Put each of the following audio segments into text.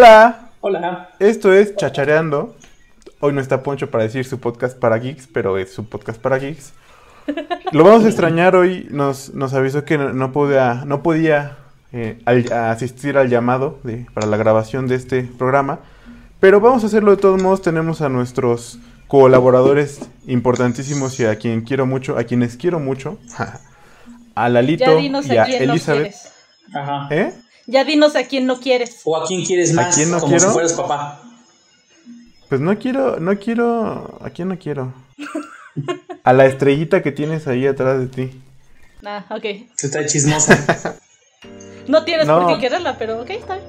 Hola, Hola. esto es Chachareando. Hoy no está Poncho para decir su podcast para geeks, pero es su podcast para geeks. Lo vamos a extrañar hoy. Nos, nos avisó que no, no podía, no podía eh, al- asistir al llamado de- para la grabación de este programa. Pero vamos a hacerlo de todos modos. Tenemos a nuestros colaboradores importantísimos y a quien quiero mucho, a quienes quiero mucho. A Lalito Ya dinos y a a Elizabeth. quieres. Ajá. ¿Eh? Ya dinos a quién no quieres. ¿O a quién quieres ¿A más? quién no como quiero? si fueras papá. Pues no quiero, no quiero. ¿A quién no quiero? A la estrellita que tienes ahí atrás de ti. Ah, ok. Se está chismosa. No tienes No. por qué quererla, pero ok, está bien.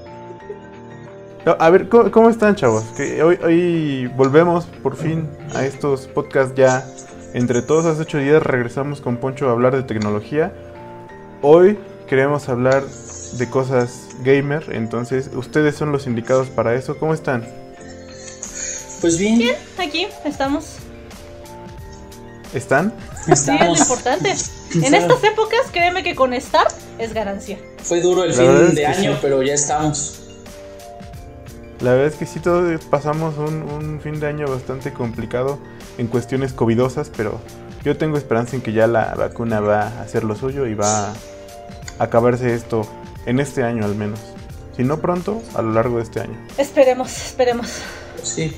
No, a ver, ¿cómo, cómo están, chavos? Que hoy, hoy volvemos por fin a estos podcasts ya. Entre todos hace ocho días regresamos con Poncho a hablar de tecnología. Hoy queremos hablar de cosas gamer, entonces ustedes son los indicados para eso. ¿Cómo están? Pues bien, Aquí estamos. ¿Están? Sí, es lo importante. En estas épocas, créeme que con estar es ganancia. Fue duro el La fin de año, sí. pero ya estamos. La verdad es que sí, todos pasamos un, un fin de año bastante complicado en cuestiones covidosas, pero yo tengo esperanza en que ya la vacuna va a hacer lo suyo y va a acabarse esto en este año al menos. Si no pronto, a lo largo de este año. Esperemos, esperemos. Sí.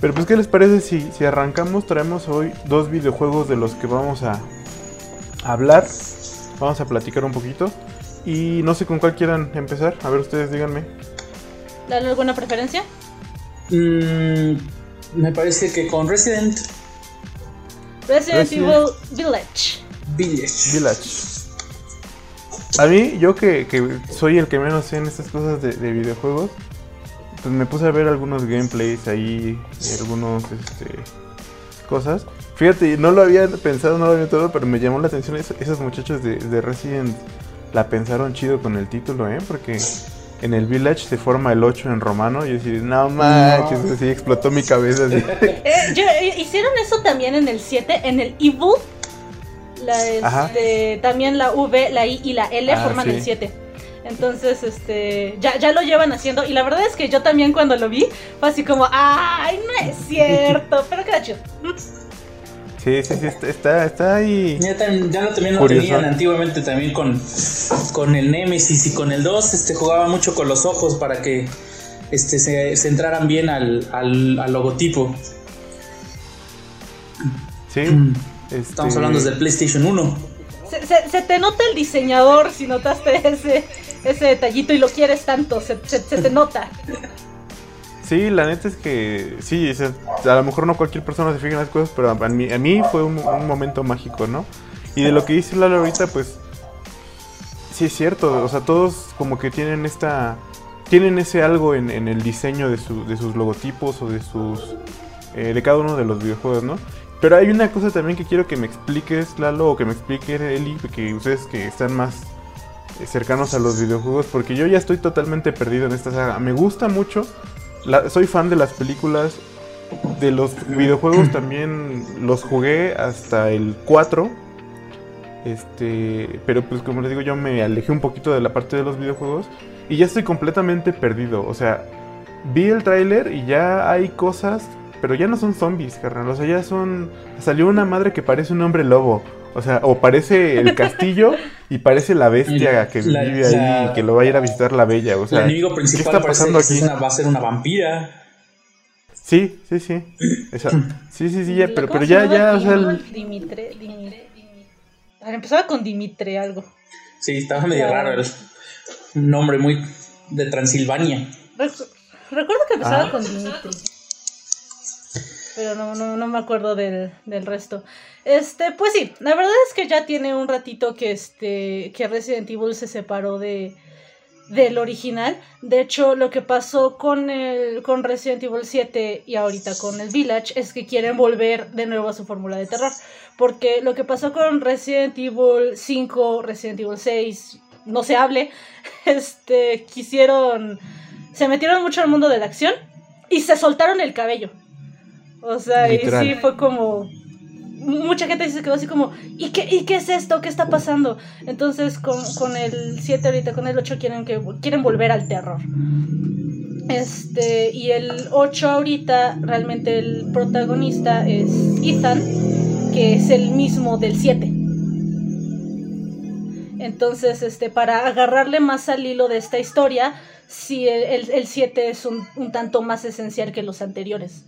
Pero pues, ¿qué les parece si, si arrancamos? Traemos hoy dos videojuegos de los que vamos a hablar. Vamos a platicar un poquito. Y no sé con cuál quieran empezar. A ver, ustedes díganme. ¿Dale alguna preferencia? Mm, me parece que con Resident Resident, Resident- Evil Village. Village. Village. A mí, yo que, que soy el que menos sé en estas cosas de, de videojuegos, pues me puse a ver algunos gameplays ahí, y algunos este, cosas. Fíjate, no lo había pensado, no lo había todo, pero me llamó la atención es- esos muchachos de, de Resident la pensaron chido con el título, ¿eh? Porque en el Village se forma el 8 en romano y decía, no manches, así explotó mi cabeza. Así. Eh, yo- eh, hicieron eso también en el 7, en el Evil. La, este, también la V, la I y la L Ah, forman sí. el 7. Entonces, este, ya, ya lo llevan haciendo. Y la verdad es que yo también cuando lo vi, fue así como, ¡ay, no es cierto! Pero queda chido. Sí, sí, sí, está, está, está ahí. Ya, tam- ya lo también lo tenían antiguamente también con, con el Nemesis y con el 2 este jugaba mucho con los ojos para que este se, se entraran bien al, al, al logotipo. Sí. Mm. Este, Estamos hablando del PlayStation 1. Se, se- se te nota el diseñador si notaste ese, ese detallito y lo quieres tanto, se, se- se te nota. Sí, la neta es que sí, a lo mejor no cualquier persona se fija en las cosas, pero a mí, a mí fue un, un momento mágico, ¿no? Y de lo que dice Lalo ahorita, pues sí es cierto, o sea, todos como que tienen esta, tienen ese algo en, en el diseño de, su- de sus logotipos o de sus, eh, de cada uno de los videojuegos, ¿no? Pero hay una cosa también que quiero que me expliques, Lalo, o que me explique Eli, que ustedes que están más eh, cercanos a los videojuegos, porque yo ya estoy totalmente perdido en esta saga. Me gusta mucho, la- soy fan de las películas, de los videojuegos también los jugué hasta el 4. Este, pero pues como les digo, yo me alejé un poquito de la parte de los videojuegos y ya estoy completamente perdido. O sea, vi el tráiler y ya hay cosas, pero ya no son zombies, carnal. O sea, ya son. Salió una madre que parece un hombre lobo. O sea, o parece el castillo y parece la bestia que La- vive ahí y que lo va a ir a visitar la bella. O sea, el enemigo ¿qué principal está parece pasando que aquí? es una- va a ser una vampira. Sí, sí, sí. Esa- sí, sí, sí, ya, pero, ¿Cómo pero ya, ya, o sea, Llamaba el- Dimitre, Dimitre, Dimitre. A ver, empezaba con Dimitre algo. Sí, estaba medio Claro. raro. el- Un nombre muy de Transilvania. Recu- Recuerdo que empezaba Ah. con Dimitri. Pero no, no, no me acuerdo del, del resto. Este, pues sí, la verdad es que ya tiene un ratito que este. que Resident Evil se separó de. del original. De hecho, lo que pasó con el. con Resident Evil 7 y ahorita con el Village es que quieren volver de nuevo a su fórmula de terror. Porque lo que pasó con Resident Evil 5, Resident Evil 6, no se hable. Este. quisieron. se metieron mucho al mundo de la acción. Y se soltaron el cabello. O sea, y sí fue como. mucha gente se quedó así como, ¿y qué, ¿y qué es esto? ¿Qué está pasando? Entonces con, con el 7 ahorita, con el 8 quieren, que, quieren volver al terror. Este, y el 8 ahorita, realmente el protagonista es Ethan, que es el mismo del 7. Entonces, este, para agarrarle más al hilo de esta historia, sí, el 7 es un, un tanto más esencial que los anteriores.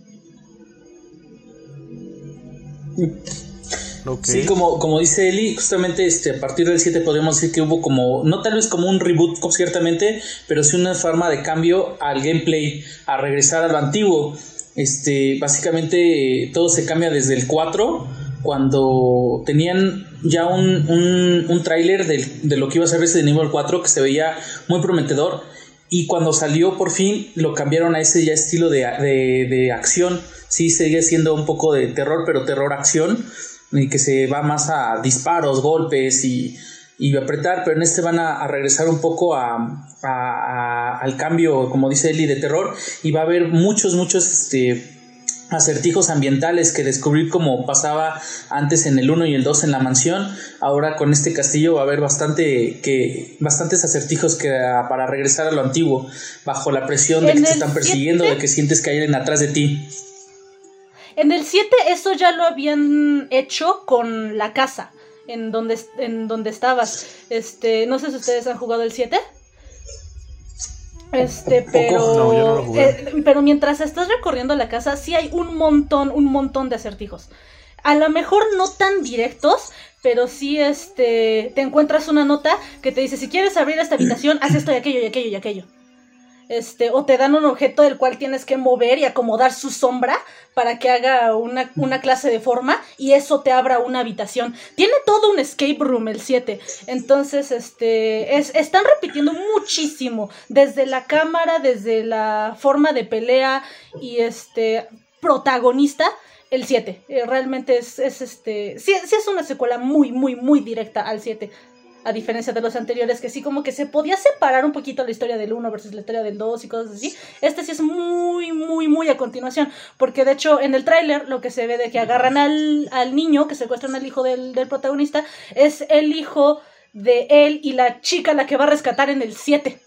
Sí, como, como dice Eli, justamente este, a partir del 7 podemos decir que hubo como, no tal vez como un reboot ciertamente, pero sí una forma de cambio al gameplay, a regresar a lo antiguo. Este, básicamente todo se cambia desde el 4, cuando tenían ya un, un, un tráiler de, de, lo que iba a ser ese de nivel 4 que se veía muy prometedor y cuando salió por fin lo cambiaron a ese ya estilo de, de, de acción. Sí sigue siendo un poco de terror, pero terror acción, y que se va más a disparos, golpes y, y apretar, pero en este van a, regresar un poco a, al cambio, como dice Eli, de terror, y va a haber muchos, muchos este, acertijos ambientales que descubrir como pasaba antes en el 1 y el 2 en la mansión. Ahora con este castillo va a haber bastante que bastantes acertijos que para regresar a lo antiguo, bajo la presión de que te están persiguiendo, de que sientes que hay alguien atrás de ti. En el 7 eso ya lo habían hecho con la casa en donde, en donde estabas. Este, no sé si ustedes han jugado el 7. Este, pero eh, pero mientras estás recorriendo la casa sí hay un montón, un montón de acertijos. A lo mejor no tan directos, pero sí este te encuentras una nota que te dice si quieres abrir esta habitación haz esto y aquello y aquello y aquello este, o te dan un objeto del cual tienes que mover y acomodar su sombra para que haga una, clase de forma y eso te abra una habitación. Tiene todo un escape room el 7. Entonces, este, es, están repitiendo muchísimo, desde la cámara, desde la forma de pelea y este, protagonista. El 7, eh, realmente es, es este, sí, sí es una secuela muy, muy, muy directa al 7 a diferencia de los anteriores, que sí como que se podía separar un poquito la historia del 1 versus la historia del 2 y cosas así. Este sí es muy, muy, muy a continuación, porque de hecho en el tráiler lo que se ve de que agarran al, al niño, que secuestran al hijo del, del protagonista, es el hijo de él y la chica la que va a rescatar en el 7.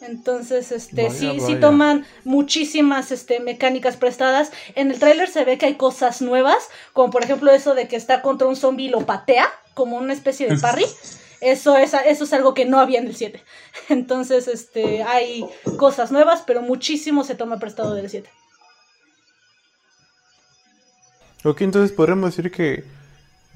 Entonces, este, sí, sí toman muchísimas este, mecánicas prestadas. En el tráiler se ve que hay cosas nuevas, como por ejemplo eso de que está contra un zombie y lo patea como una especie de parry. Eso es, eso es algo que no había en el 7. Entonces, este, hay cosas nuevas, pero muchísimo se toma prestado del 7. Ok, entonces podríamos decir que,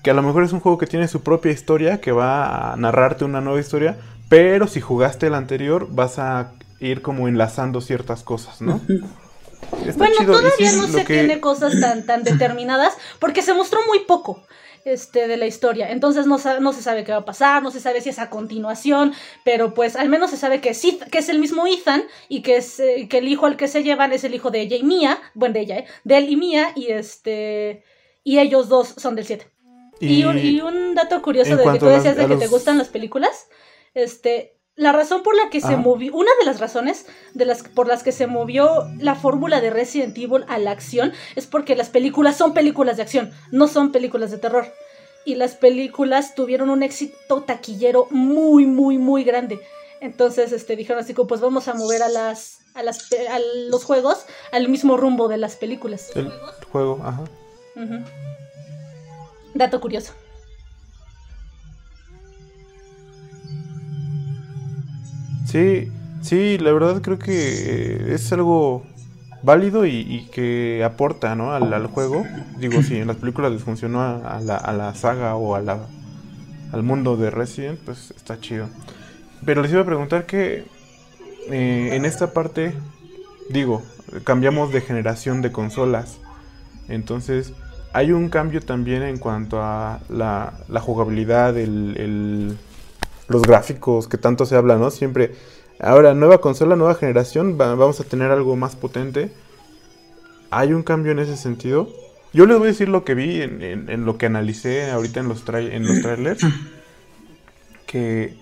que a lo mejor es un juego que tiene su propia historia, que va a narrarte una nueva historia, pero si jugaste el anterior vas a ir como enlazando ciertas cosas, ¿no? bueno, todavía no se tiene cosas tan, tan determinadas porque se mostró muy poco este, de la historia. Entonces no, no, se sabe qué va a pasar, no se sabe si es a continuación, pero pues al menos se sabe que es, que es el mismo Ethan y que, es, eh, que el hijo al que se llevan es el hijo de ella y Mía, bueno, de ella, ¿eh? de él y Mía, y este y ellos dos son del 7. Y, un, dato curioso de que tú decías de que te gustan las películas, este, la razón por la que se movió, una de las razones de las, por las que se movió la fórmula de Resident Evil a la acción es porque las películas son películas de acción, no son películas de terror. Y las películas tuvieron un éxito taquillero muy, muy, muy grande. Entonces, este, dijeron así como, pues vamos a mover a las, a las, a los juegos al mismo rumbo de las películas. El juego, ajá. Dato curioso. Sí, sí, la verdad creo que es algo válido y, que aporta ¿no? al, juego. Digo, si en las películas les funcionó a, la, saga o a la, al mundo de Resident, pues está chido. Pero les iba a preguntar que eh, en esta parte, digo, cambiamos de generación de consolas. Entonces, hay un cambio también en cuanto a la jugabilidad, el, los gráficos que tanto se habla, ¿no? Siempre, ahora, nueva consola, nueva generación, vamos a tener algo más potente. ¿Hay un cambio en ese sentido? Yo les voy a decir lo que vi en, lo que analicé ahorita en los, en los trailers. Que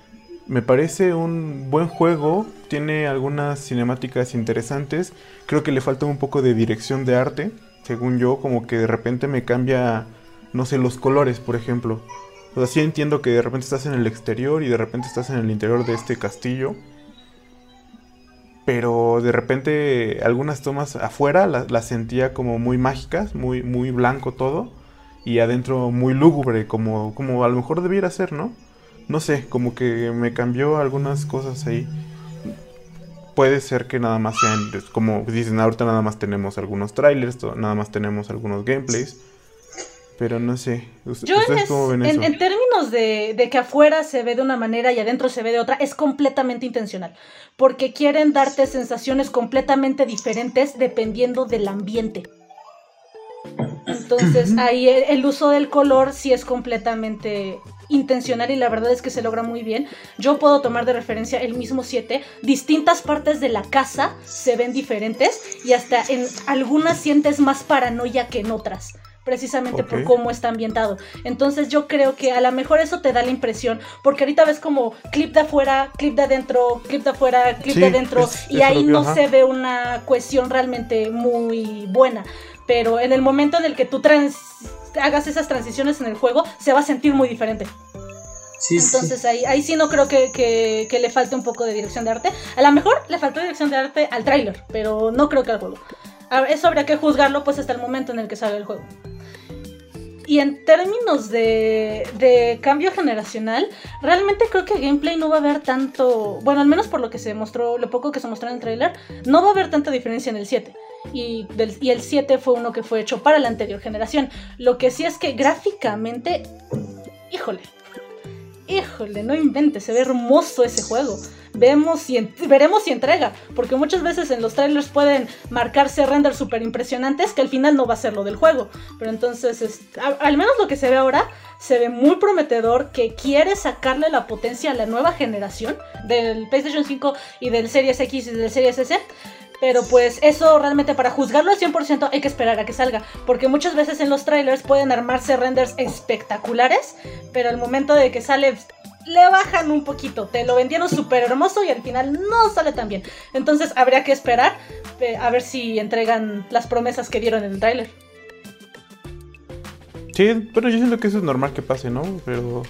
me parece un buen juego, tiene algunas cinemáticas interesantes. Creo que le falta un poco de dirección de arte. según yo, como que de repente me cambia, no sé, los colores, por ejemplo. O sea, sí entiendo que de repente estás en el exterior y de repente estás en el interior de este castillo. Pero de repente algunas tomas afuera las, sentía como muy mágicas, muy, muy blanco todo. Y adentro muy lúgubre, como, como a lo mejor debiera ser, ¿no? No sé, como que me cambió algunas cosas ahí. Puede ser que nada más sean, como dicen, ahorita nada más tenemos algunos trailers, nada más tenemos algunos gameplays. Pero no sé. Yo en, en, términos de, de, que afuera se ve de una manera y adentro se ve de otra, es completamente intencional. Porque quieren darte sensaciones completamente diferentes dependiendo del ambiente. Entonces ahí el, uso del color sí es completamente intencional y la verdad es que se logra muy bien. Yo puedo tomar de referencia el mismo 7. Distintas partes de la casa se ven diferentes y hasta en algunas sientes más paranoia que en otras precisamente por cómo está ambientado. Entonces yo creo que a lo mejor eso te da la impresión, porque ahorita ves como clip de afuera, clip de adentro, clip de afuera, clip de adentro, y ahí no se ve una cohesión realmente muy buena. Pero en el momento en el que tú hagas esas transiciones en el juego, se va a sentir muy diferente. Entonces Ahí, ahí sí no creo que, que, le falte un poco de dirección de arte. A lo mejor le faltó dirección de arte al tráiler, pero no creo que al juego. Eso habría que juzgarlo pues hasta el momento en el que salga el juego. Y en términos de, cambio generacional, realmente creo que gameplay no va a haber tanto, bueno, al menos por lo que se mostró, lo poco que se mostró en el trailer, no va a haber tanta diferencia en el 7. Y, y el 7 fue uno que fue hecho para la anterior generación. Lo que sí es que gráficamente, híjole, híjole, no inventes, se ve hermoso ese juego vemos si veremos si entrega, porque muchas veces en los trailers pueden marcarse renders súper impresionantes que al final no va a ser lo del juego. Pero entonces, al menos lo que se ve ahora, se ve muy prometedor que quiere sacarle la potencia a la nueva generación del PlayStation 5 y del Series X y del Series S. Pero pues eso realmente para juzgarlo al 100% hay que esperar a que salga. Porque muchas veces en los trailers pueden armarse renders espectaculares. Pero al momento de que sale le bajan un poquito. Te lo vendieron súper hermoso y al final no sale tan bien. Entonces habría que esperar a ver si entregan las promesas que dieron en el tráiler. Sí, pero yo siento que eso es normal que pase, ¿no? Pero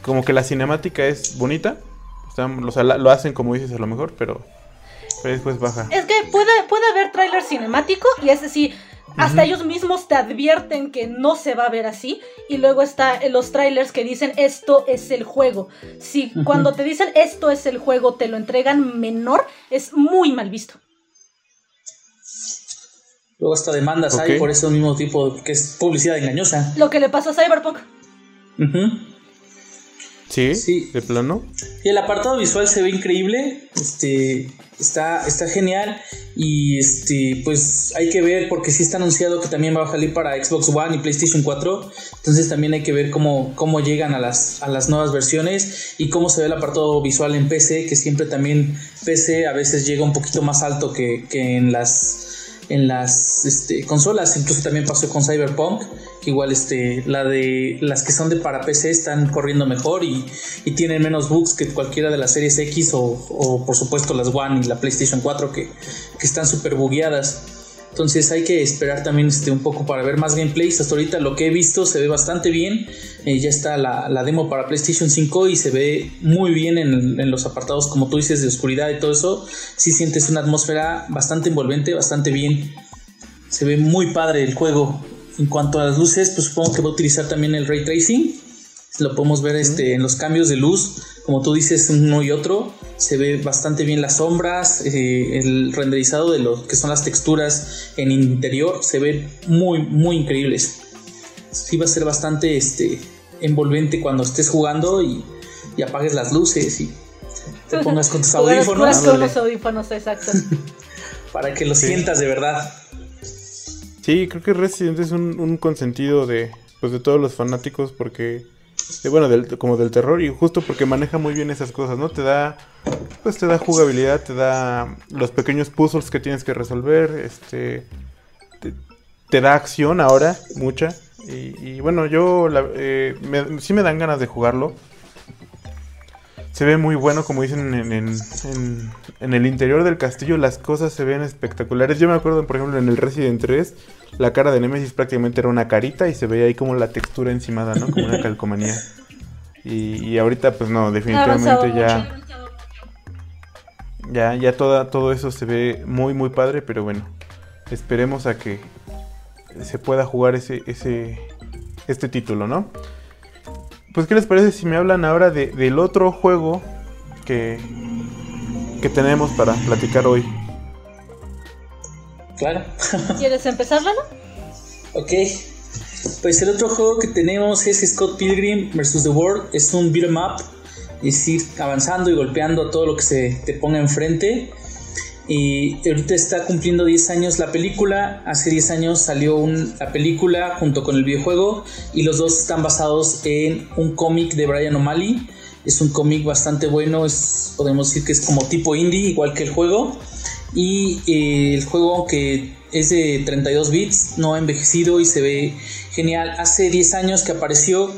como que la cinemática es bonita. O sea, lo hacen como dices a lo mejor, pero, pero después baja. Es que puede, puede haber tráiler cinemático y ese sí hasta ellos mismos te advierten que no se va a ver así. Y luego está en los trailers que dicen esto es el juego. Si cuando te dicen esto es el juego te lo entregan menor, es muy mal visto. Luego hasta demandas hay por eso mismo tipo que es publicidad engañosa. Lo que le pasó a Cyberpunk. Sí, sí, de plano. Y el apartado visual se ve increíble. Este está, está genial. Y este, pues hay que ver, porque sí está anunciado que también va a salir para Xbox One y PlayStation 4. Entonces también hay que ver cómo, cómo llegan a las, a las nuevas versiones y cómo se ve el apartado visual en PC, que siempre también PC a veces llega un poquito más alto que, que en las en las este, consolas. Incluso también pasó con Cyberpunk, que igual este, la de las que son de para PC están corriendo mejor y, tienen menos bugs que cualquiera de las series X o, por supuesto las One y la PlayStation 4 que, están súper bugueadas. Entonces hay que esperar también este, un poco para ver más gameplays. Hasta ahorita lo que he visto se ve bastante bien. Eh, ya está la, demo para PlayStation 5 y se ve muy bien en, los apartados, como tú dices, de oscuridad y todo eso. Si sientes una atmósfera bastante envolvente, bastante bien. Se ve muy padre el juego. En cuanto a las luces, pues supongo que va a utilizar también el ray tracing. Lo podemos ver este, en los cambios de luz, como tú dices, uno y otro se ve bastante bien las sombras, eh, el renderizado de lo que son las texturas en interior se ve muy, muy increíbles. Sí va a ser bastante este, envolvente cuando estés jugando y, apagues las luces y te pongas con tus audífonos. Con los audífonos, exacto. para que lo sientas de verdad. Sí, creo que Resident es un, un consentido de, pues, de todos los fanáticos porque bueno, del, como del terror y justo porque maneja muy bien esas cosas, ¿no? Te da, pues te da jugabilidad, te da los pequeños puzzles que tienes que resolver, este, te, da acción ahora, mucha. Y, bueno, yo eh, sí me dan ganas de jugarlo. Se ve muy bueno, como dicen en, en, en, el interior del castillo, las cosas se ven espectaculares. Yo me acuerdo, por ejemplo, en el Resident 3, la cara de Nemesis prácticamente era una carita y se veía ahí como la textura encimada, ¿no? Como una calcomanía. Y, y ahorita, pues no, definitivamente ya. Ya, ya toda, todo eso se ve muy, muy padre, pero bueno, esperemos a que se pueda jugar ese, ese, este título, ¿no? Pues, ¿qué les parece si me hablan ahora de, del otro juego que, que tenemos para platicar hoy? Claro. ¿Quieres empezar, Lalo? Ok. Pues el otro juego que tenemos es Scott Pilgrim vs. The World. Es un beat'em up. Es ir avanzando y golpeando todo lo que se te ponga enfrente. Y ahorita está cumpliendo 10 años la película. Hace 10 años salió la película junto con el videojuego. Y los dos están basados en un cómic de Brian O'Malley. Es un cómic bastante bueno. Es, podemos decir que es como tipo indie, igual que el juego. Y eh, el juego que es de 32 bits, no ha envejecido y se ve genial. Hace 10 años que apareció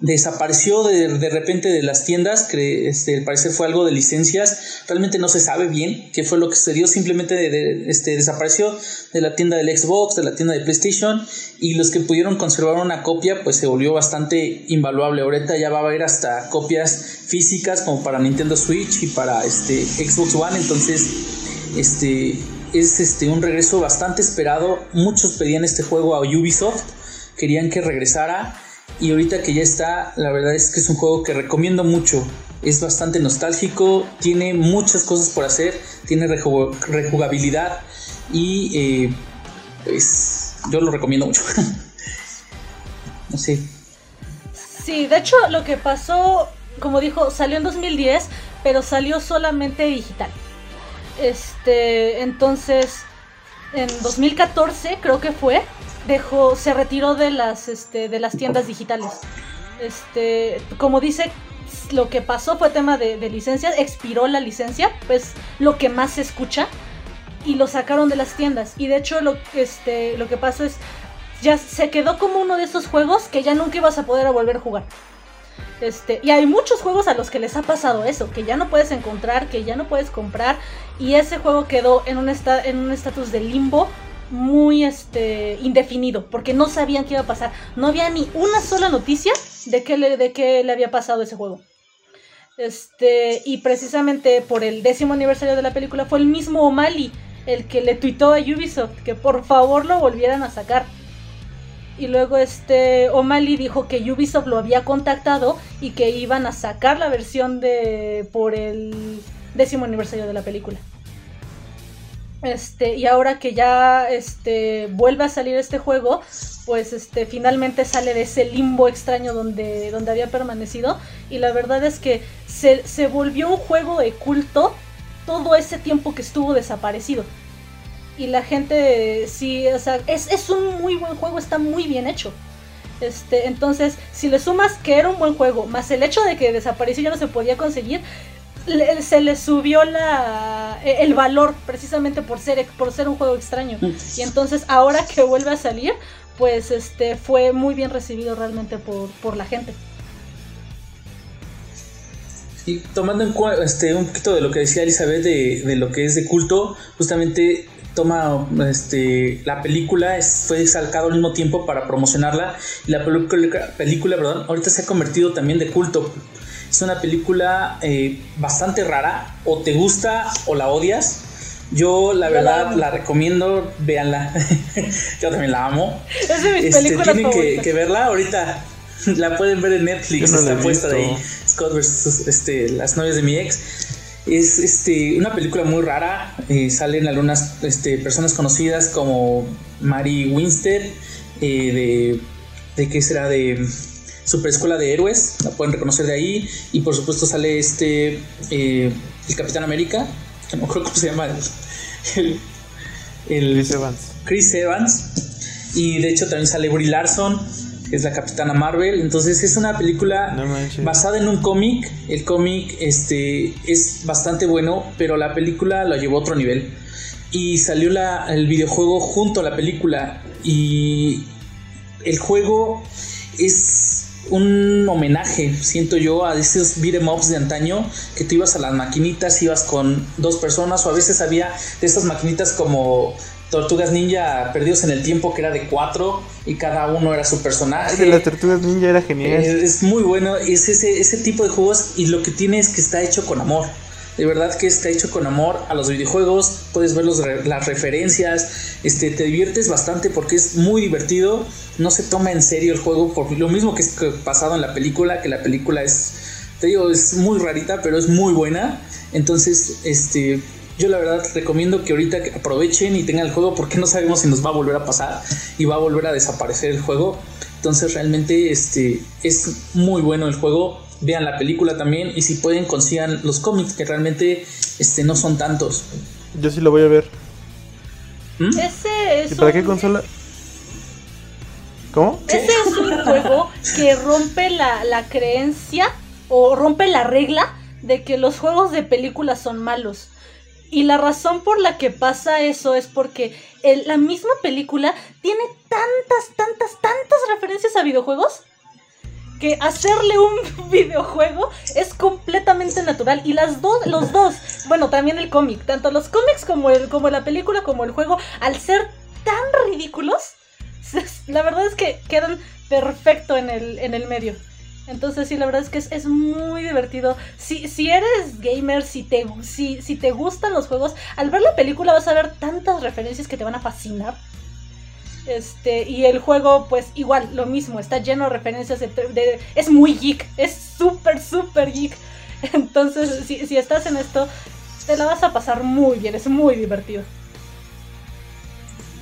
desapareció de, de, repente de las tiendas, que este, al parecer fue algo de licencias, realmente no se sabe bien qué fue lo que sucedió, simplemente este, desapareció de la tienda del Xbox, de la tienda de PlayStation, y los que pudieron conservar una copia, pues se volvió bastante invaluable. Ahorita ya va a haber hasta copias físicas como para Nintendo Switch y para este, Xbox One, entonces este, es este, un regreso bastante esperado, muchos pedían este juego a Ubisoft, querían que regresara y ahorita que ya está, la verdad es que es un juego que recomiendo mucho. Es bastante nostálgico, tiene muchas cosas por hacer, tiene rejugabilidad y pues yo lo recomiendo mucho. no sé. Sí, de hecho lo que pasó, como dijo, salió en 2010, pero salió solamente digital. Este, entonces, en 2014 creo que fue, dejó, se retiró de las, este, de las tiendas digitales. Este, como dice, lo que pasó fue tema de, de licencias, expiró la licencia, pues lo que más se escucha, y lo sacaron de las tiendas. Y de hecho lo, este, lo que pasó es, ya se quedó como uno de esos juegos que ya nunca ibas a poder volver a jugar. Este, y hay muchos juegos a los que les ha pasado eso, que ya no puedes encontrar, que ya no puedes comprar, y ese juego quedó en un en un estatus de limbo muy este indefinido, porque no sabían qué iba a pasar. No había ni una sola noticia de qué le, de qué le había pasado ese juego. Este, y precisamente por el décimo aniversario de la película fue el mismo O'Malley el que le tuitó a Ubisoft que por favor lo volvieran a sacar. Y luego este O'Malley dijo que Ubisoft lo había contactado y que iban a sacar la versión de por el décimo aniversario de la película. Este, y ahora que ya este, vuelve a salir este juego, pues este, finalmente sale de ese limbo extraño donde, donde había permanecido. Y la verdad es que se, se volvió un juego de culto todo ese tiempo que estuvo desaparecido. Y la gente sí, o sea, es, es un muy buen juego, está muy bien hecho. Este, entonces, si le sumas que era un buen juego, más el hecho de que desapareció ya no se podía conseguir, se le subió la, e, el valor precisamente por ser, por ser un juego extraño. Y entonces ahora que vuelve a salir, pues este fue muy bien recibido realmente por, la gente. Y tomando en cuenta este, un poquito de lo que decía Elizabeth de, lo que es de culto, justamente toma este, la película, fue sacado al mismo tiempo para promocionarla. Y la película, película perdón, ahorita se ha convertido también de culto es una película eh, bastante rara, o te gusta o la odias. Yo la verdad la, recomiendo, véanla. Yo también la amo. Es de mis este, películas Tienen que, que, verla ahorita. La pueden ver en Netflix, está puesta de ahí. Scott vs. Este, las novias de mi ex. Es este, una película muy rara. Eh, salen algunas este, personas conocidas como Mary Winstead, eh, de, de qué será de Super Escuela de Héroes, la pueden reconocer de ahí. Y por supuesto sale este, eh, el Capitán América, que no creo cómo se llama, el, Chris Evans. Chris Evans. Y de hecho también sale Brie Larson, que es la Capitana Marvel. Entonces es una película basada en un cómic. El cómic este, es bastante bueno, pero la película lo llevó a otro nivel. Y salió la, el videojuego junto a la película. Y el juego es un homenaje, siento yo, a esos beat'em ups de antaño, que tú ibas a las maquinitas, ibas con dos personas, o a veces había de estas maquinitas como Tortugas Ninja perdidos en el tiempo, que era de cuatro, y cada uno era su personaje. las Tortugas Ninja era genial. Es, es muy bueno, es ese, ese tipo de juegos, y lo que tiene es que está hecho con amor. De verdad que está hecho con amor a los videojuegos, puedes ver los, las referencias, este, te diviertes bastante porque es muy divertido, no se toma en serio el juego, por lo mismo que es pasado en la película, que la película es, te digo, es muy rarita, pero es muy buena. Entonces, este, yo la verdad recomiendo que ahorita aprovechen y tengan el juego porque no sabemos si nos va a volver a pasar y va a volver a desaparecer el juego. Entonces realmente este, es muy bueno el juego vean la película también y si pueden consigan los cómics que realmente este, no son tantos. Yo sí lo voy a ver. ¿Mm? Ese es ¿Y para qué consola? ¿Cómo? Ese es un juego que rompe la, la creencia o rompe la regla de que los juegos de películas son malos. Y la razón por la que pasa eso es porque la misma película tiene tantas, tantas, tantas referencias a videojuegos que hacerle un videojuego es completamente natural. Y las dos los dos bueno también el cómic. Tanto los cómics como el como la película como el juego al ser tan ridículos la verdad es que quedan perfecto en el en el medio. Entonces sí la verdad es que es, muy divertido. Si, si eres gamer si te si, si te gustan los juegos al ver la película vas a ver tantas referencias que te van a fascinar este, y el juego, pues igual, lo mismo, está lleno de referencias. De, es muy geek, es súper, súper geek. Entonces, si, estás en esto, te la vas a pasar muy bien, es muy divertido.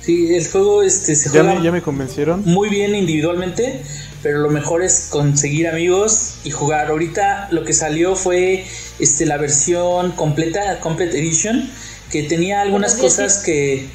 Sí, el juego este, se ¿Ya Me, ya me convencieron. Muy bien individualmente, pero lo mejor es conseguir amigos y jugar. Ahorita lo que salió fue este, la versión completa, Complete Edition, que tenía algunas cosas que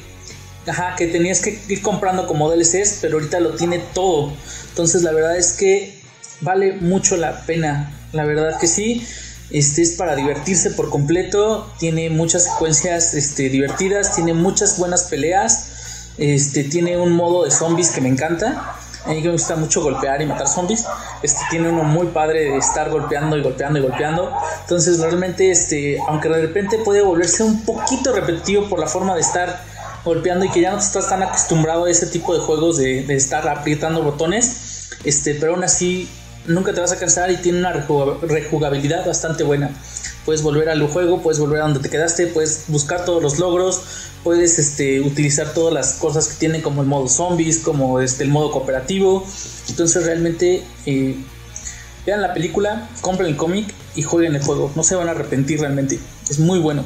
Ajá, que tenías que ir comprando como DLCs, pero ahorita lo tiene todo. Entonces la verdad es que vale mucho la pena. La verdad que sí. Este es para divertirse por completo. Tiene muchas secuencias este, divertidas. Tiene muchas buenas peleas. Este, tiene un modo de zombies que me encanta. A mí me gusta mucho golpear y matar zombies. Este tiene uno muy padre de estar golpeando y golpeando y golpeando. Entonces realmente, este, aunque de repente puede volverse un poquito repetitivo por la forma de estar golpeando y que ya no estás tan acostumbrado a ese tipo de juegos de, estar apretando botones, este, pero aún así nunca te vas a cansar y tiene una rejugabilidad bastante buena. Puedes volver al juego, puedes volver a donde te quedaste, puedes buscar todos los logros, puedes este, utilizar todas las cosas que tiene como el modo zombies, como este, el modo cooperativo. Entonces realmente eh, vean la película, compren el cómic y jueguen el juego. No se van a arrepentir realmente. Es muy bueno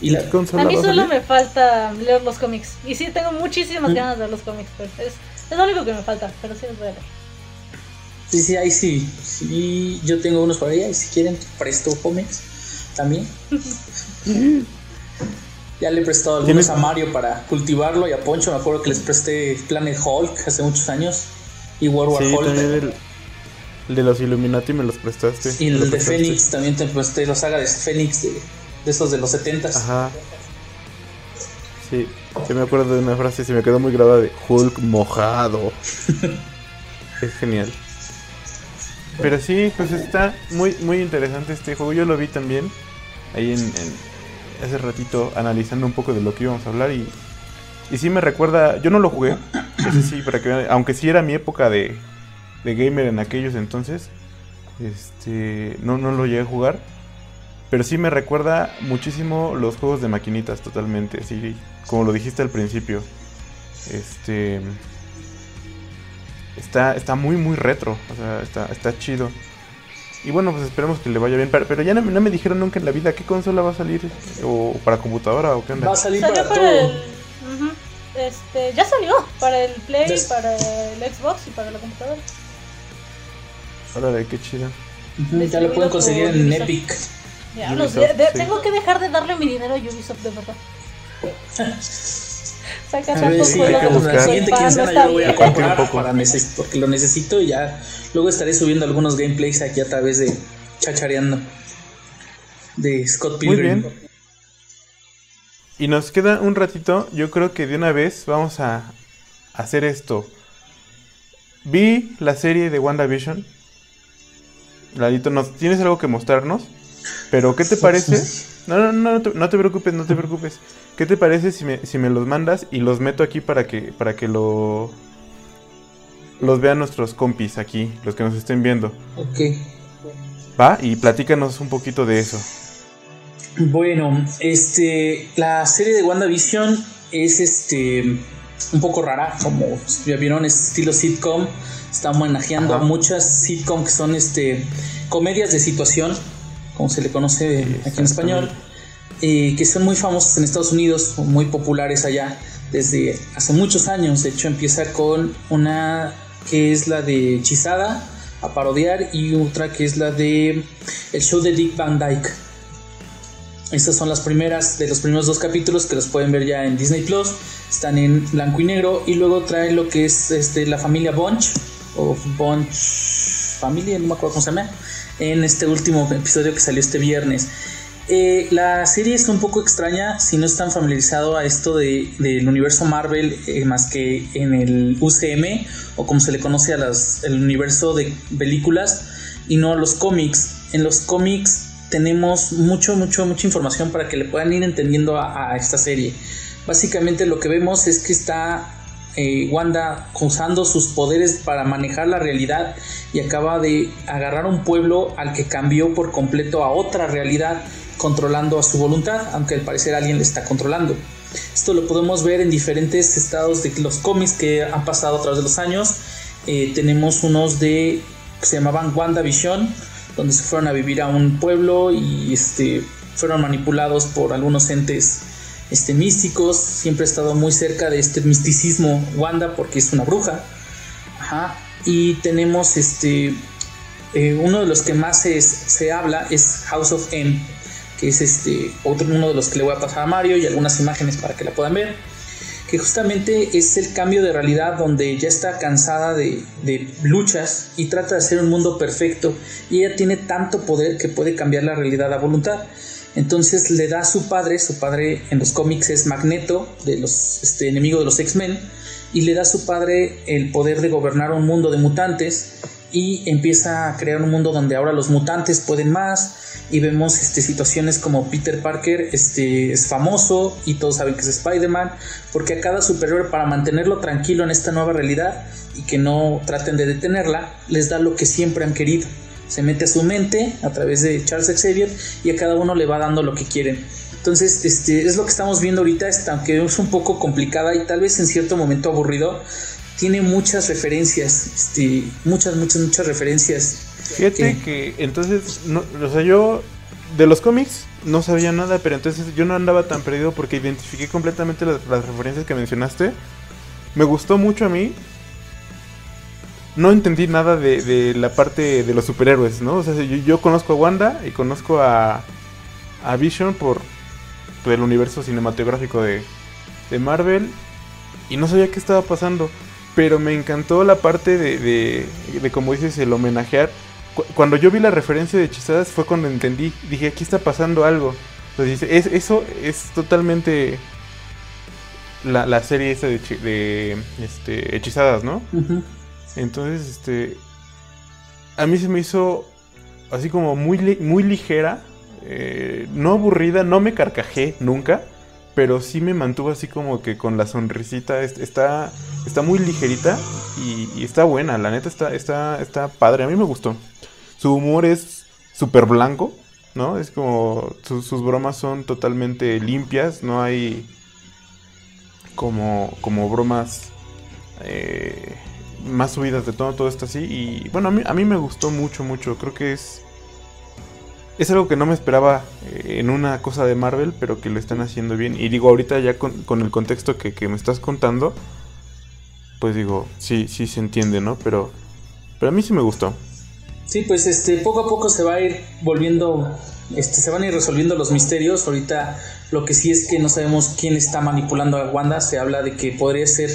a mí solo me falta leer los cómics. Y sí, tengo muchísimas ganas de leer los cómics. es, lo único que me falta, pero sí los voy a leer. Sí, sí, ahí sí. Sí, yo tengo unos para allá y si quieren, presto cómics también. ya le he prestado algunos a Mario para cultivarlo y a Poncho. Me acuerdo que les presté Planet Hulk hace muchos años y World War Hulk. El, el, de los Illuminati me los prestaste. Y el de Fénix también te presté la saga de Fénix de de esos de los 70 Ajá. Sí, yo me acuerdo de una frase se me quedó muy grabada de Hulk mojado. es genial. Pero sí, pues está muy muy interesante este juego. Yo lo vi también ahí en, hace ratito analizando un poco de lo que íbamos a hablar y y sí me recuerda, yo no lo jugué, ese sí, para que aunque sí era mi época de, de gamer en aquellos entonces, este, no, no lo llegué a jugar, pero sí me recuerda muchísimo los juegos de maquinitas totalmente, así como lo dijiste al principio. Este está está muy muy retro, o sea, está está chido. Y bueno, pues esperemos que le vaya bien, pero, ya no, me dijeron nunca en la vida qué consola va a salir o para computadora o qué onda. Va a salir para, todo. este, ya salió para el Play, para el Xbox y para la computadora. Órale, qué chido. Ya lo pueden conseguir en Epic tengo que dejar de darle mi dinero a Ubisoft, de verdad. Saca tantos juegos. La siguiente quincena yo lo voy a comprar para porque lo necesito y ya luego estaré subiendo algunos gameplays aquí a través de chachareando de Scott Pilgrim. Muy bien. Y nos queda un ratito, yo creo que de una vez vamos a hacer esto. Vi la serie de WandaVision Lalito, nos tienes algo que mostrarnos, pero ¿qué te parece? No, no, no, no te, no te preocupes, no te preocupes. ¿Qué te parece si me, si me los mandas y los meto aquí para que, para que lo los vean nuestros compis aquí, los que nos estén viendo? Ok. Va, y platícanos un poquito de eso. Bueno, este, la serie de WandaVision es este un poco rara, como ya vieron, es estilo sitcom. Está homenajeando a muchas sitcom que son este comedias de situación, como se le conoce aquí en español, eh, que son muy famosas en Estados Unidos, muy populares allá desde hace muchos años. De hecho, empieza con una que es la de Hechizada a parodiar y otra que es la de el show de Dick Van Dyke. Estas son las primeras de los primeros dos capítulos que los pueden ver ya en Disney Plus. Están en blanco y negro y luego trae lo que es este, la familia Bunch o Bunch Familia, no me acuerdo cómo se llama, en este último episodio que salió este viernes. Eh, la serie es un poco extraña si no están familiarizados a esto de, del universo Marvel eh, más que en el UCM o como se le conoce a las, el universo de películas y no a los cómics. En los cómics tenemos mucho, mucho, mucha información para que le puedan ir entendiendo a esta serie. Básicamente lo que vemos es que está eh, Wanda usando sus poderes para manejar la realidad y acaba de agarrar un pueblo al que cambió por completo a otra realidad controlando a su voluntad, aunque al parecer alguien le está controlando. Esto lo podemos ver en diferentes estados de los cómics que han pasado a través de los años. Eh, tenemos unos de que se llamaban WandaVision, donde se fueron a vivir a un pueblo y este, fueron manipulados por algunos entes este, místicos. Siempre ha estado muy cerca de este misticismo Wanda porque es una bruja. Y tenemos este, eh, uno de los que más se habla es House of M, que es este, otro, uno de los que le voy a pasar a Mario y algunas imágenes para que la puedan ver que justamente es el cambio de realidad donde ya está cansada de, luchas y trata de hacer un mundo perfecto y ella tiene tanto poder que puede cambiar la realidad a voluntad. Entonces le da a su padre, su padre en los cómics es Magneto, de los este, enemigos de los X-Men, y le da a su padre el poder de gobernar un mundo de mutantes y empieza a crear un mundo donde ahora los mutantes pueden más, y vemos este, situaciones como Peter Parker este, es famoso y todos saben que es Spider-Man, porque a cada superhéroe para mantenerlo tranquilo en esta nueva realidad y que no traten de detenerla, les da lo que siempre han querido. Se mete a su mente a través de Charles Xavier y a cada uno le va dando lo que quieren. Entonces, este, es lo que estamos viendo ahorita, aunque es un poco complicada y tal vez en cierto momento aburrido, tiene muchas referencias, este, muchas, muchas, muchas referencias Fíjate que entonces, no, o sea, yo de los cómics no sabía nada, pero entonces yo no andaba tan perdido porque identifiqué completamente las, referencias que mencionaste. Me gustó mucho a mí. No entendí nada de, la parte de los superhéroes, ¿no? O sea, yo, conozco a Wanda y conozco a, a Vision por, el universo cinematográfico de, de Marvel y no sabía qué estaba pasando. Pero me encantó la parte de, de, como dices, el homenajear cuando yo vi la referencia de hechizadas fue cuando entendí, dije, aquí está pasando algo. Entonces es, eso es totalmente la, serie esa de, este, hechizadas, ¿no? Entonces, este, a mí se me hizo así como muy, muy ligera, eh, no aburrida, no me carcajé nunca, pero sí me mantuvo así como que con la sonrisita, está, está muy ligerita y, está buena, la neta está, está, está padre, a mí me gustó. Su humor es súper blanco, ¿no? Es como sus bromas son totalmente limpias, no hay como, como bromas eh, más subidas de todo, todo esto así. Y bueno, a mí, a me gustó mucho, mucho. Creo que es... Es algo que no me esperaba eh, en una cosa de Marvel, pero que lo están haciendo bien. Y digo, ahorita ya con, con el contexto que, que, me estás contando, pues digo, sí, sí se entiende, ¿no? Pero, pero a mí sí me gustó. Sí, pues este, poco a poco se va a ir volviendo, este, se van a ir resolviendo los misterios. Ahorita lo que sí es que no sabemos quién está manipulando a Wanda. Se habla de que podría ser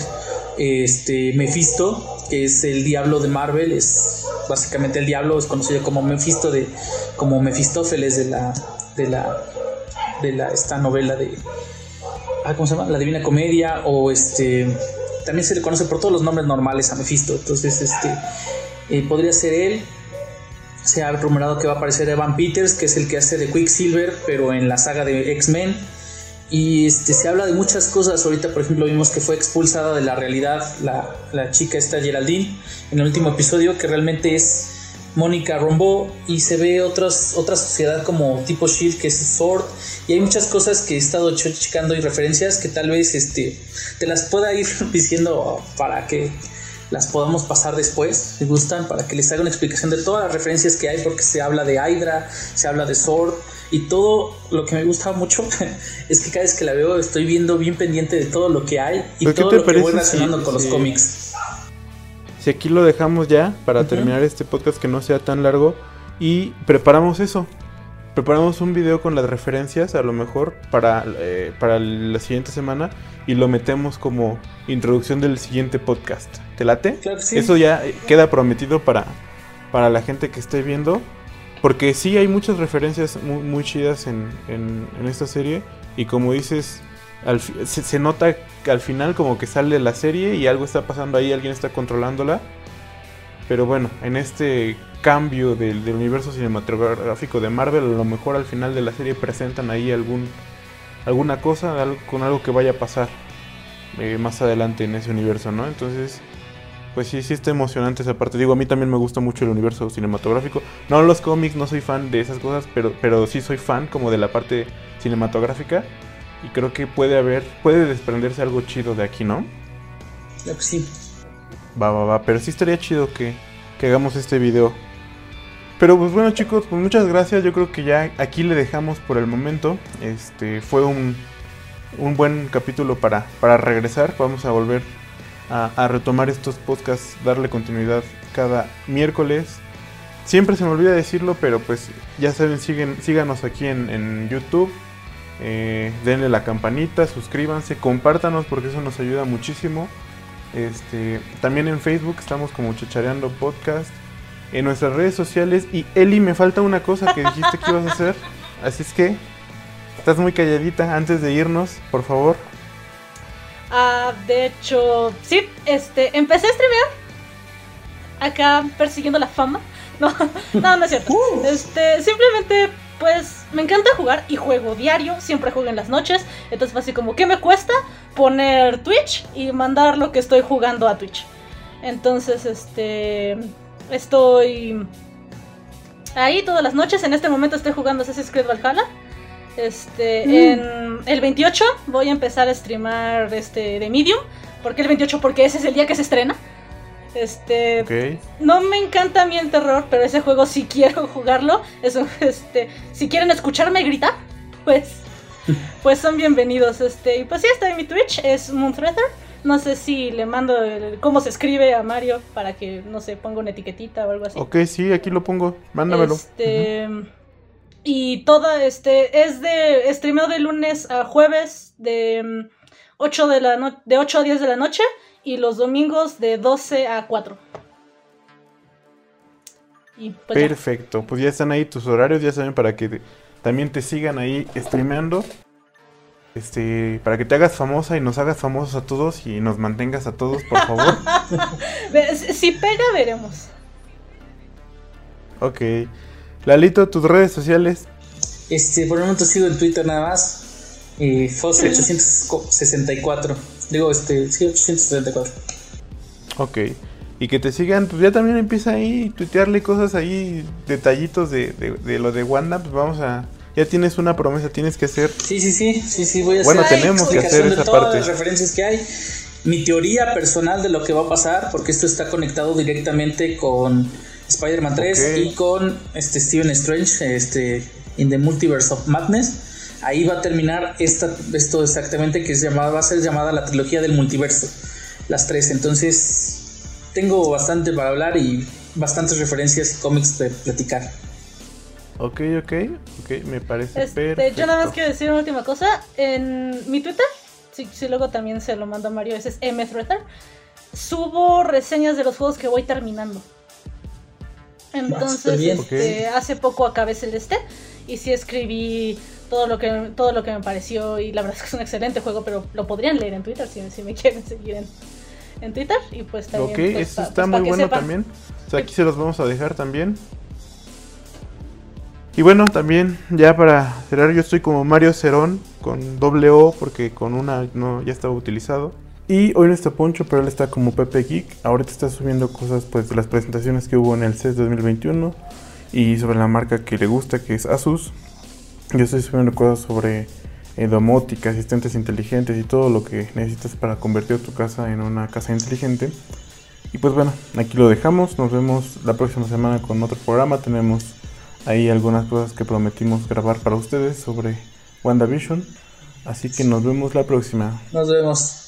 este Mephisto, que es el diablo de Marvel, es básicamente el diablo, es conocido como Mephisto de, como Mefistófeles de la, de la, de la esta novela de, ah, ¿cómo se llama? La Divina Comedia o este, también se le conoce por todos los nombres normales a Mephisto. Entonces, este, eh, podría ser él Se ha rumorado que va a aparecer Evan Peters, que es el que hace de Quicksilver, pero en la saga de X-Men. Y este, se habla de muchas cosas. Ahorita, por ejemplo, vimos que fue expulsada de la realidad la, la chica esta Geraldine en el último episodio, que realmente es Mónica Rombo y se ve otros, otra sociedad como tipo Shield que es Sword y hay muchas cosas que he estado checando y referencias que tal vez este, te las pueda ir diciendo para que las podamos pasar después, si gustan, para que les haga una explicación de todas las referencias que hay porque se habla de Hydra, se habla de Sword y todo lo que me gusta mucho es que cada vez que la veo estoy viendo bien pendiente de todo lo que hay y todo lo que voy relacionando con los cómics si aquí lo dejamos ya para terminar este podcast que no sea tan largo y preparamos eso. Preparamos un video con las referencias a lo mejor para, eh, para la siguiente semana y lo metemos como introducción del siguiente podcast. ¿Te late? Eso ya queda prometido para, para la gente que esté viendo. Porque sí hay muchas referencias muy, chidas en, en, esta serie. Y como dices, se, nota que al final como que sale la serie y algo está pasando ahí, alguien está controlándola. Pero bueno, en este cambio del, universo cinematográfico de Marvel, a lo mejor al final de la serie presentan ahí algún alguna cosa con algo que vaya a pasar eh, más adelante en ese universo, ¿no? Entonces, pues sí, sí está emocionante esa parte. Digo, a mí también me gusta mucho el universo cinematográfico. No los cómics, no soy fan de esas cosas, pero, pero sí soy fan como de la parte cinematográfica. Y creo que puede haber, puede desprenderse algo chido de aquí, ¿no? Que sí. Va, va, va. Pero sí estaría chido que, que hagamos este video. Pero pues bueno chicos, pues muchas gracias. Yo creo que ya aquí le dejamos por el momento. Este fue un, un buen capítulo para, para regresar. Vamos a volver a, retomar estos podcasts, darle continuidad cada miércoles. Siempre se me olvida decirlo, pero pues ya saben, siguen, síganos aquí en, en YouTube, eh, denle la campanita, suscríbanse, compártanos porque eso nos ayuda muchísimo. Este, también en Facebook estamos como Chachareando Podcast. En nuestras redes sociales. Y Eli, me falta una cosa que dijiste que ibas a hacer. Así es que estás muy calladita antes de irnos, por favor. Ah, de hecho, sí, este, empecé a streamear. Acá persiguiendo la fama. No, no, no es cierto. Uh. Este, simplemente pues me encanta jugar y juego diario, siempre juego en las noches, entonces así como, ¿qué me cuesta? Poner Twitch y mandar lo que estoy jugando a Twitch. Entonces, este, estoy ahí todas las noches, en este momento estoy jugando Assassin's Creed Valhalla. Este, mm. en el 28 voy a empezar a streamar este de Medium, ¿por qué el 28? Porque ese es el día que se estrena. Este. No me encanta a mí el terror, pero ese juego sí quiero jugarlo. Eso, este. Si quieren escucharme gritar, pues. Pues son bienvenidos. Este. Y pues sí, está en mi Twitch. Es Moonthreather. No sé si le mando cómo se escribe a Mario para que, no sé, ponga una etiquetita o algo así. Ok, sí, aquí lo pongo. Mándamelo. Este. Y toda, este, es de streameo de lunes a jueves de 8 de la de 8 a 10 de la noche y los domingos de 12 a 4. Pues Perfecto, pues ya están ahí tus horarios, ya saben para que también te sigan ahí streameando. Este, para que te hagas famosa y nos hagas famosos a todos y nos mantengas a todos, por favor. si pega, veremos. Ok. Lalito, tus redes sociales. Este, por el momento sigo en Twitter nada más. Y Fossi 864. Digo, este, sí, 874. Ok. Y que te sigan, pues ya también empieza ahí tuitearle cosas ahí, detallitos de, de, lo de Wanda, pues vamos a... Ya tienes una promesa, tienes que hacer. Sí, sí, sí, sí, sí, voy a Bueno, tenemos que hacer esa de todas las referencias que hay. Mi teoría personal de lo que va a pasar, porque esto está conectado directamente con Spider-Man 3 y con este Steven Strange, este in the Multiverse of Madness ahí va a terminar esta, esto exactamente que es llamada, va a ser llamada la trilogía del multiverso, las tres. Entonces, tengo bastante para hablar y bastantes referencias y cómics de platicar. Ok, ok, ok, me parece este, perfecto. Yo nada más quiero decir una última cosa. En mi Twitter, si, luego también se lo mando a Mario, ese es mthreader, subo reseñas de los juegos que voy terminando. Entonces, este, hace poco acabé Celeste y sí escribí todo lo que todo lo que me pareció y la verdad es que es un excelente juego, pero lo podrían leer en Twitter si, me quieren seguir en, Twitter y pues también. Ok, pues, eso está pues, muy bueno también. O sea, aquí se los vamos a dejar también. Y bueno, también ya para cerrar, yo estoy como Mario Cerón con doble O porque con una no ya estaba utilizado. Y hoy no está Poncho, pero él está como Pepe Geek. Ahorita está subiendo cosas pues de las presentaciones que hubo en el CES 2021 y sobre la marca que le gusta, que es Asus. Yo estoy subiendo cosas sobre eh, domótica, asistentes inteligentes y todo lo que necesitas para convertir tu casa en una casa inteligente. Y pues bueno, aquí lo dejamos. Nos vemos la próxima semana con otro programa. Tenemos ahí algunas cosas que prometimos grabar para ustedes sobre WandaVision. Así que nos vemos la próxima. Nos vemos.